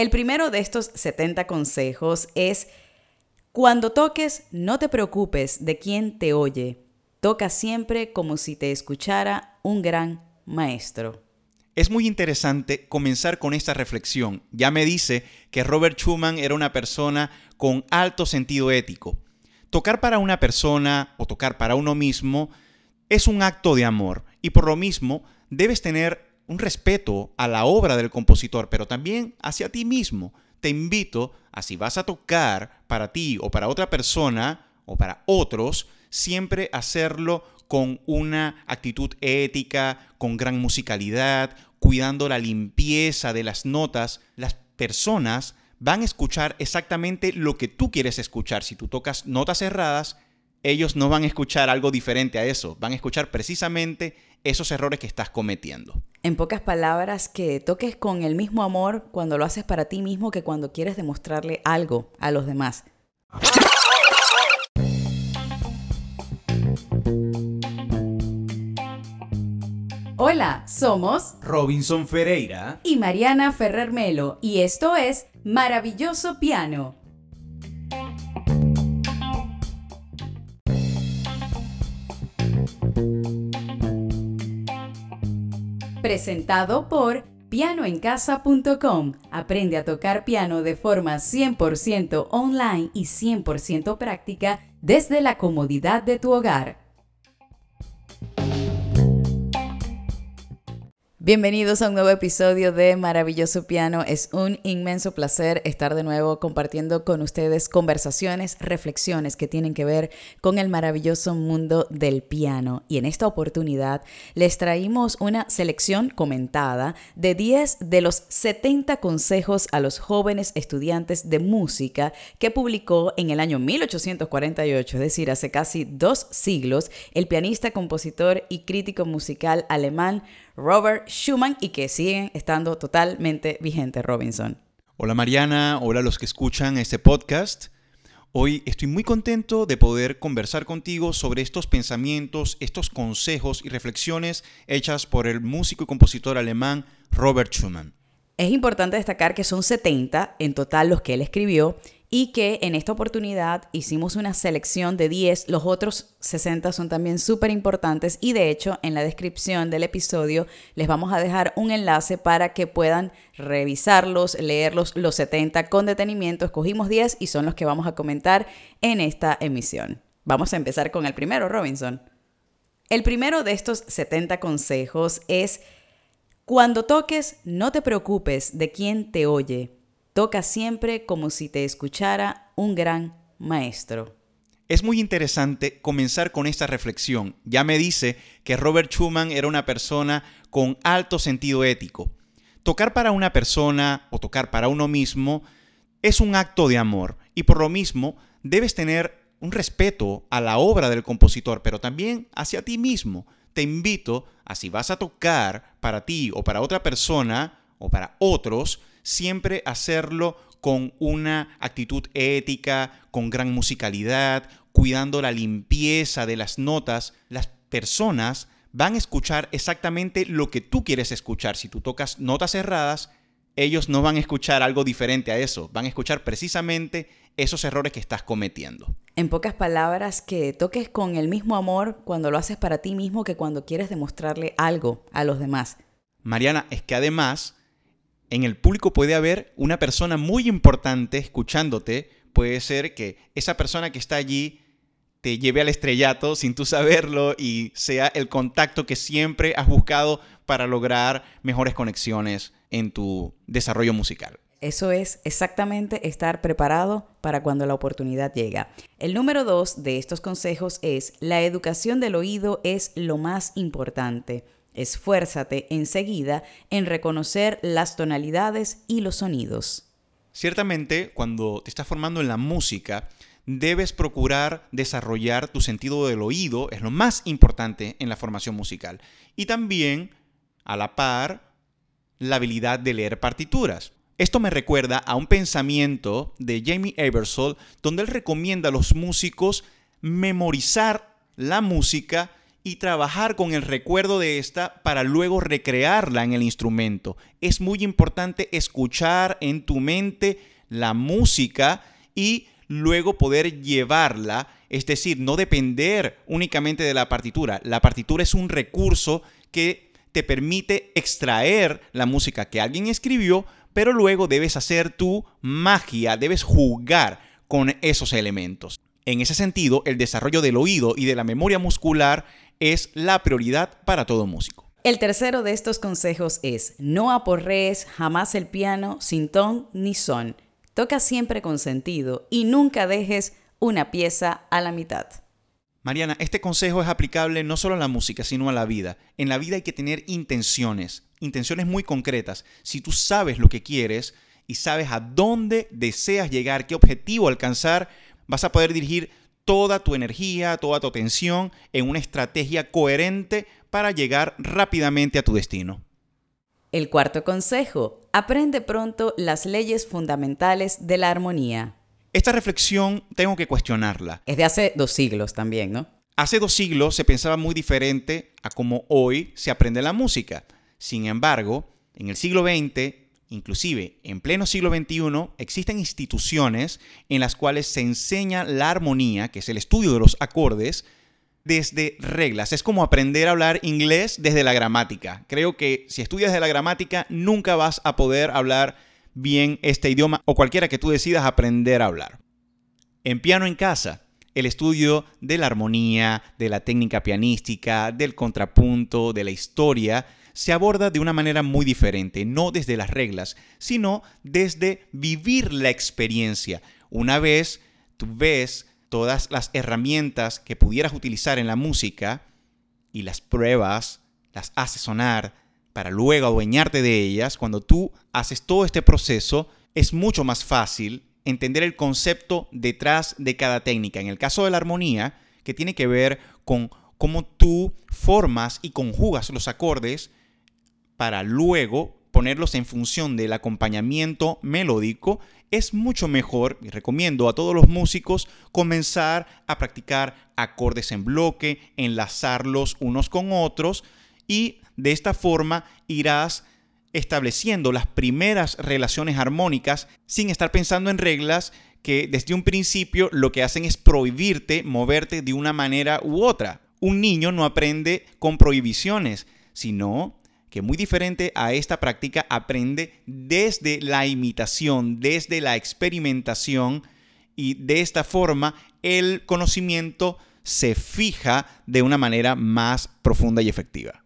El primero de estos 70 consejos es, cuando toques, no te preocupes de quién te oye. Toca siempre como si te escuchara un gran maestro. Es muy interesante comenzar con esta reflexión. Ya me dice que Robert Schumann era una persona con alto sentido ético. Tocar para una persona o tocar para uno mismo es un acto de amor y por lo mismo debes tener un respeto a la obra del compositor, pero también hacia ti mismo. Te invito a si vas a tocar para ti o para otra persona o para otros, siempre hacerlo con una actitud ética, con gran musicalidad, cuidando la limpieza de las notas. Las personas van a escuchar exactamente lo que tú quieres escuchar. Si tú tocas notas cerradas, ellos no van a escuchar algo diferente a eso, van a escuchar precisamente esos errores que estás cometiendo. En pocas palabras, que toques con el mismo amor cuando lo haces para ti mismo que cuando quieres demostrarle algo a los demás. Hola, somos Robinson Ferreira y Mariana Ferrer Melo y esto es Maravilloso Piano. Presentado por pianoencasa.com. Aprende a tocar piano de forma 100% online y 100% práctica desde la comodidad de tu hogar. Bienvenidos a un nuevo episodio de Maravilloso Piano. Es un inmenso placer estar de nuevo compartiendo con ustedes conversaciones, reflexiones que tienen que ver con el maravilloso mundo del piano. Y en esta oportunidad les traímos una selección comentada de 10 de los 70 consejos a los jóvenes estudiantes de música que publicó en el año 1848, es decir, hace casi dos siglos, el pianista, compositor y crítico musical alemán Robert Schumann y que siguen estando totalmente vigentes, Robinson. Hola Mariana, hola a los que escuchan este podcast. Hoy estoy muy contento de poder conversar contigo sobre estos pensamientos, estos consejos y reflexiones hechas por el músico y compositor alemán Robert Schumann. Es importante destacar que son 70 en total los que él escribió y que en esta oportunidad hicimos una selección de 10, los otros 60 son también súper importantes y de hecho en la descripción del episodio les vamos a dejar un enlace para que puedan revisarlos, leerlos los 70 con detenimiento. Escogimos 10 y son los que vamos a comentar en esta emisión. Vamos a empezar con el primero, Robinson. El primero de estos 70 consejos es, cuando toques, no te preocupes de quién te oye Toca siempre como si te escuchara un gran maestro. Es muy interesante comenzar con esta reflexión. Ya me dice que Robert Schumann era una persona con alto sentido ético. Tocar para una persona o tocar para uno mismo es un acto de amor y por lo mismo debes tener un respeto a la obra del compositor, pero también hacia ti mismo. Te invito a si vas a tocar para ti o para otra persona o para otros, siempre hacerlo con una actitud ética, con gran musicalidad, cuidando la limpieza de las notas. Las personas van a escuchar exactamente lo que tú quieres escuchar. Si tú tocas notas cerradas, ellos no van a escuchar algo diferente a eso, van a escuchar precisamente esos errores que estás cometiendo. En pocas palabras, que toques con el mismo amor cuando lo haces para ti mismo que cuando quieres demostrarle algo a los demás. Mariana, es que además en el público puede haber una persona muy importante escuchándote. Puede ser que esa persona que está allí te lleve al estrellato sin tú saberlo y sea el contacto que siempre has buscado para lograr mejores conexiones en tu desarrollo musical. Eso es exactamente estar preparado para cuando la oportunidad llega. El número dos de estos consejos es, la educación del oído es lo más importante. Esfuérzate enseguida en reconocer las tonalidades y los sonidos. Ciertamente, cuando te estás formando en la música, debes procurar desarrollar tu sentido del oído, es lo más importante en la formación musical. Y también, a la par, la habilidad de leer partituras. Esto me recuerda a un pensamiento de Jamie Ebersol, donde él recomienda a los músicos memorizar la música y trabajar con el recuerdo de esta para luego recrearla en el instrumento. Es muy importante escuchar en tu mente la música y luego poder llevarla, es decir, no depender únicamente de la partitura. La partitura es un recurso que te permite extraer la música que alguien escribió, pero luego debes hacer tu magia, debes jugar con esos elementos. En ese sentido, el desarrollo del oído y de la memoria muscular es la prioridad para todo músico. El tercero de estos consejos es, no aporrees jamás el piano sin ton ni son. Toca siempre con sentido y nunca dejes una pieza a la mitad. Mariana, este consejo es aplicable no solo a la música, sino a la vida. En la vida hay que tener intenciones, intenciones muy concretas. Si tú sabes lo que quieres y sabes a dónde deseas llegar, qué objetivo alcanzar, vas a poder dirigir toda tu energía, toda tu atención en una estrategia coherente para llegar rápidamente a tu destino. El cuarto consejo, aprende pronto las leyes fundamentales de la armonía. Esta reflexión tengo que cuestionarla. Es de hace dos siglos también, ¿no? Hace dos siglos se pensaba muy diferente a como hoy se aprende la música. Sin embargo, en el siglo XX, inclusive en pleno siglo XXI, existen instituciones en las cuales se enseña la armonía, que es el estudio de los acordes, desde reglas. Es como aprender a hablar inglés desde la gramática. Creo que si estudias de la gramática, nunca vas a poder hablar bien este idioma o cualquiera que tú decidas aprender a hablar. En piano en casa, el estudio de la armonía, de la técnica pianística, del contrapunto, de la historia, se aborda de una manera muy diferente, no desde las reglas, sino desde vivir la experiencia. Una vez tú ves todas las herramientas que pudieras utilizar en la música y las pruebas, las haces sonar para luego adueñarte de ellas, cuando tú haces todo este proceso, es mucho más fácil entender el concepto detrás de cada técnica. En el caso de la armonía, que tiene que ver con cómo tú formas y conjugas los acordes para luego ponerlos en función del acompañamiento melódico, es mucho mejor, y recomiendo a todos los músicos, comenzar a practicar acordes en bloque, enlazarlos unos con otros y de esta forma irás estableciendo las primeras relaciones armónicas sin estar pensando en reglas que desde un principio lo que hacen es prohibirte moverte de una manera u otra. Un niño no aprende con prohibiciones, sino que muy diferente a esta práctica aprende desde la imitación, desde la experimentación y de esta forma el conocimiento se fija de una manera más profunda y efectiva.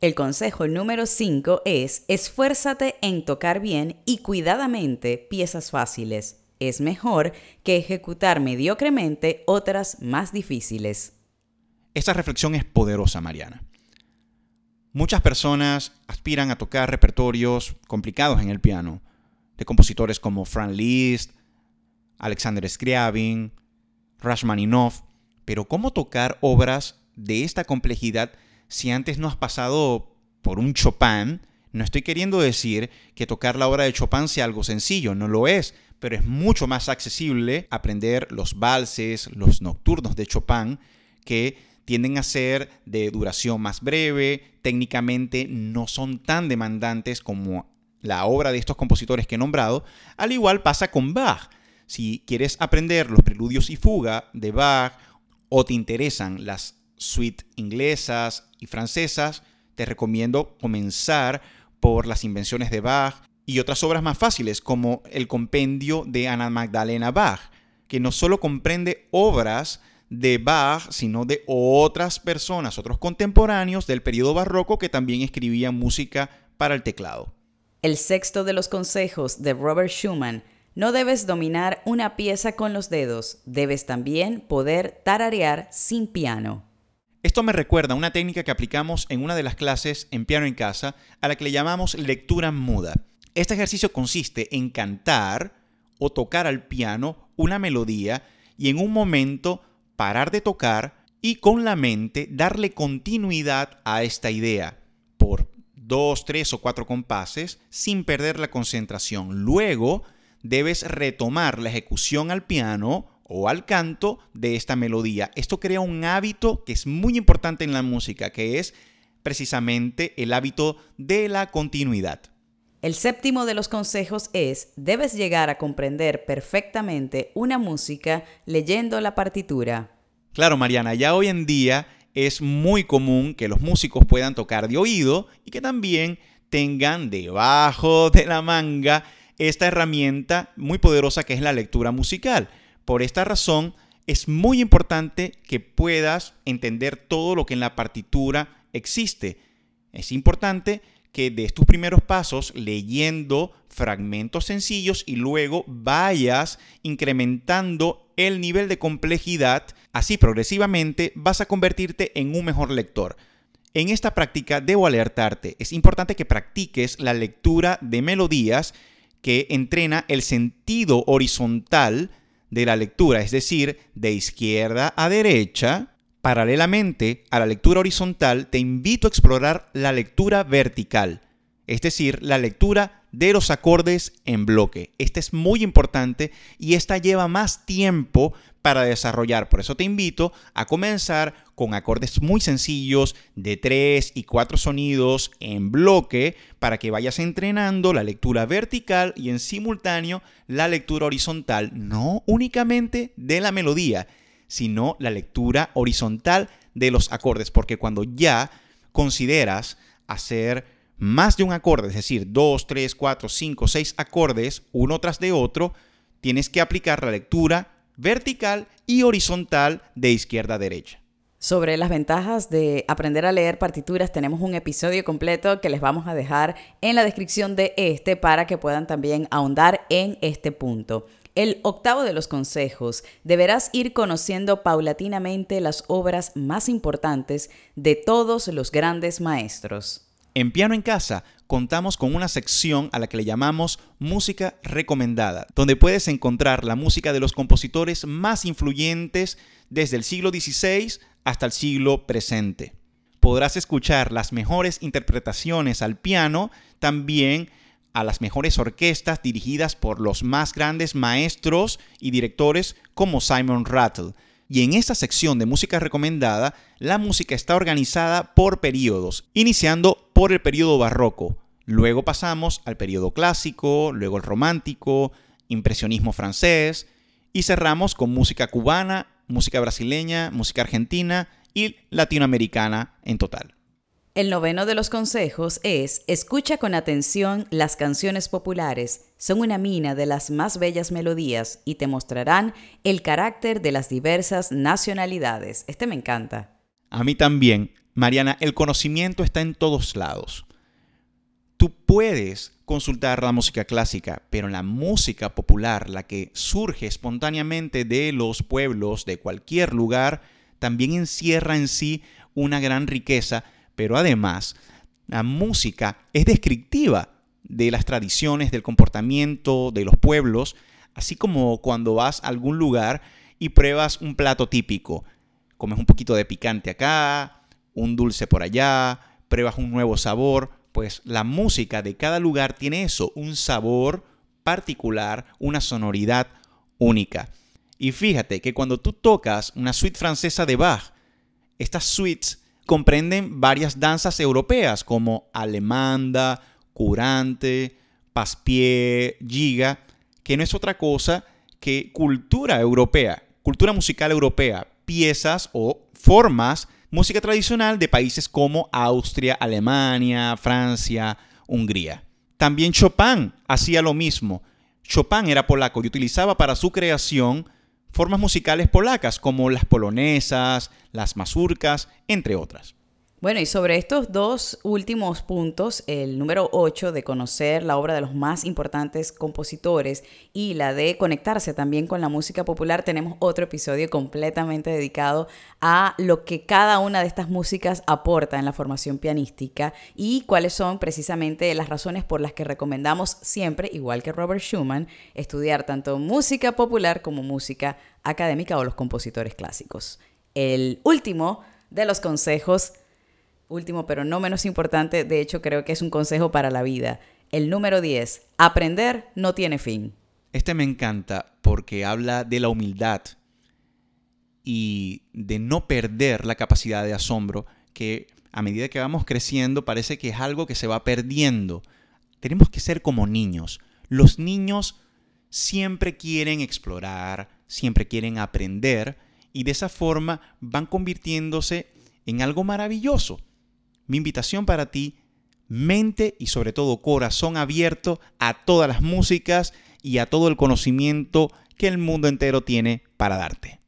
El consejo número 5 es esfuérzate en tocar bien y cuidadamente piezas fáciles. Es mejor que ejecutar mediocremente otras más difíciles. Esta reflexión es poderosa, Mariana. Muchas personas aspiran a tocar repertorios complicados en el piano, de compositores como Franz Liszt, Alexander Scriabin, Rashmaninov, pero ¿cómo tocar obras de esta complejidad si antes no has pasado por un Chopin? No estoy queriendo decir que tocar la obra de Chopin sea algo sencillo, no lo es, pero es mucho más accesible aprender los valses, los nocturnos de Chopin que tienden a ser de duración más breve, técnicamente no son tan demandantes como la obra de estos compositores que he nombrado, al igual pasa con Bach. Si quieres aprender los preludios y fuga de Bach o te interesan las suites inglesas y francesas, te recomiendo comenzar por las invenciones de Bach y otras obras más fáciles como el compendio de Ana Magdalena Bach, que no solo comprende obras de Bach, sino de otras personas, otros contemporáneos del periodo barroco que también escribían música para el teclado. El sexto de los consejos de Robert Schumann, no debes dominar una pieza con los dedos, debes también poder tararear sin piano. Esto me recuerda a una técnica que aplicamos en una de las clases en piano en casa, a la que le llamamos lectura muda. Este ejercicio consiste en cantar o tocar al piano una melodía y en un momento parar de tocar y con la mente darle continuidad a esta idea por dos, tres o cuatro compases sin perder la concentración. Luego debes retomar la ejecución al piano o al canto de esta melodía. Esto crea un hábito que es muy importante en la música, que es precisamente el hábito de la continuidad. El séptimo de los consejos es, debes llegar a comprender perfectamente una música leyendo la partitura. Claro, Mariana, ya hoy en día es muy común que los músicos puedan tocar de oído y que también tengan debajo de la manga esta herramienta muy poderosa que es la lectura musical. Por esta razón, es muy importante que puedas entender todo lo que en la partitura existe. Es importante que des tus primeros pasos leyendo fragmentos sencillos y luego vayas incrementando el nivel de complejidad. Así progresivamente vas a convertirte en un mejor lector. En esta práctica debo alertarte, es importante que practiques la lectura de melodías que entrena el sentido horizontal de la lectura, es decir, de izquierda a derecha. Paralelamente a la lectura horizontal, te invito a explorar la lectura vertical, es decir, la lectura de los acordes en bloque. Esta es muy importante y esta lleva más tiempo para desarrollar. Por eso te invito a comenzar con acordes muy sencillos de 3 y 4 sonidos en bloque para que vayas entrenando la lectura vertical y en simultáneo la lectura horizontal, no únicamente de la melodía, sino la lectura horizontal de los acordes, porque cuando ya consideras hacer más de un acorde, es decir, 2, 3, 4, 5, 6 acordes, uno tras de otro, tienes que aplicar la lectura vertical y horizontal de izquierda a derecha. Sobre las ventajas de aprender a leer partituras tenemos un episodio completo que les vamos a dejar en la descripción de este para que puedan también ahondar en este punto. El octavo de los consejos, deberás ir conociendo paulatinamente las obras más importantes de todos los grandes maestros. En Piano en Casa contamos con una sección a la que le llamamos Música Recomendada, donde puedes encontrar la música de los compositores más influyentes desde el siglo XVI hasta el siglo presente. Podrás escuchar las mejores interpretaciones al piano, también a las mejores orquestas dirigidas por los más grandes maestros y directores como Simon Rattle y en esta sección de música recomendada, la música está organizada por periodos, iniciando por el periodo barroco. Luego pasamos al periodo clásico, luego el romántico, impresionismo francés y cerramos con música cubana, música brasileña, música argentina y latinoamericana en total. El noveno de los consejos es, escucha con atención las canciones populares, son una mina de las más bellas melodías y te mostrarán el carácter de las diversas nacionalidades. Este me encanta. A mí también. Mariana, el conocimiento está en todos lados. Tú puedes consultar la música clásica, pero la música popular, la que surge espontáneamente de los pueblos de cualquier lugar, también encierra en sí una gran riqueza pero además la música es descriptiva de las tradiciones, del comportamiento de los pueblos, así como cuando vas a algún lugar y pruebas un plato típico. Comes un poquito de picante acá, un dulce por allá, pruebas un nuevo sabor, pues la música de cada lugar tiene eso, un sabor particular, una sonoridad única. Y fíjate que cuando tú tocas una suite francesa de Bach, estas suites comprenden varias danzas europeas como alemanda, curante, paspié, giga, que no es otra cosa que cultura europea, cultura musical europea, piezas o formas, música tradicional de países como Austria, Alemania, Francia, Hungría. También Chopin hacía lo mismo. Chopin era polaco y utilizaba para su creación formas musicales polacas como las polonesas, las mazurcas, entre otras. Bueno, y sobre estos dos últimos puntos, el número 8 de conocer la obra de los más importantes compositores y la de conectarse también con la música popular, tenemos otro episodio completamente dedicado a lo que cada una de estas músicas aporta en la formación pianística y cuáles son precisamente las razones por las que recomendamos siempre, igual que Robert Schumann, estudiar tanto música popular como música académica o los compositores clásicos. El último de los consejos último pero no menos importante, de hecho creo que es un consejo para la vida. El número 10, aprender no tiene fin. Este me encanta porque habla de la humildad y de no perder la capacidad de asombro que a medida que vamos creciendo parece que es algo que se va perdiendo. Tenemos que ser como niños. Los niños siempre quieren explorar, siempre quieren aprender y de esa forma van convirtiéndose en algo maravilloso. Mi invitación para ti, mente y sobre todo corazón abierto a todas las músicas y a todo el conocimiento que el mundo entero tiene para darte.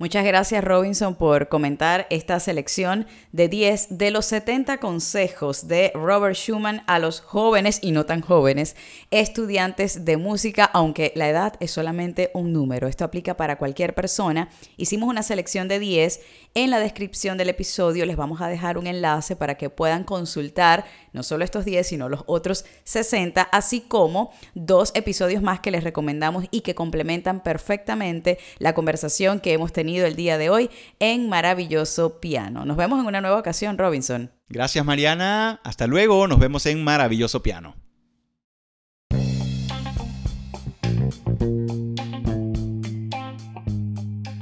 Muchas gracias Robinson por comentar esta selección de 10 de los 70 consejos de Robert Schumann a los jóvenes y no tan jóvenes estudiantes de música, aunque la edad es solamente un número. Esto aplica para cualquier persona. Hicimos una selección de 10 en la descripción del episodio les vamos a dejar un enlace para que puedan consultar no solo estos 10, sino los otros 60, así como dos episodios más que les recomendamos y que complementan perfectamente la conversación que hemos tenido el día de hoy en Maravilloso Piano. Nos vemos en una nueva ocasión, Robinson. Gracias, Mariana. Hasta luego. Nos vemos en Maravilloso Piano.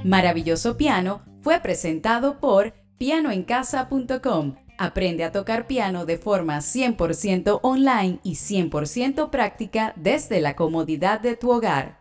Maravilloso Piano fue presentado por pianoencasa.com. Aprende a tocar piano de forma 100% online y 100% práctica desde la comodidad de tu hogar.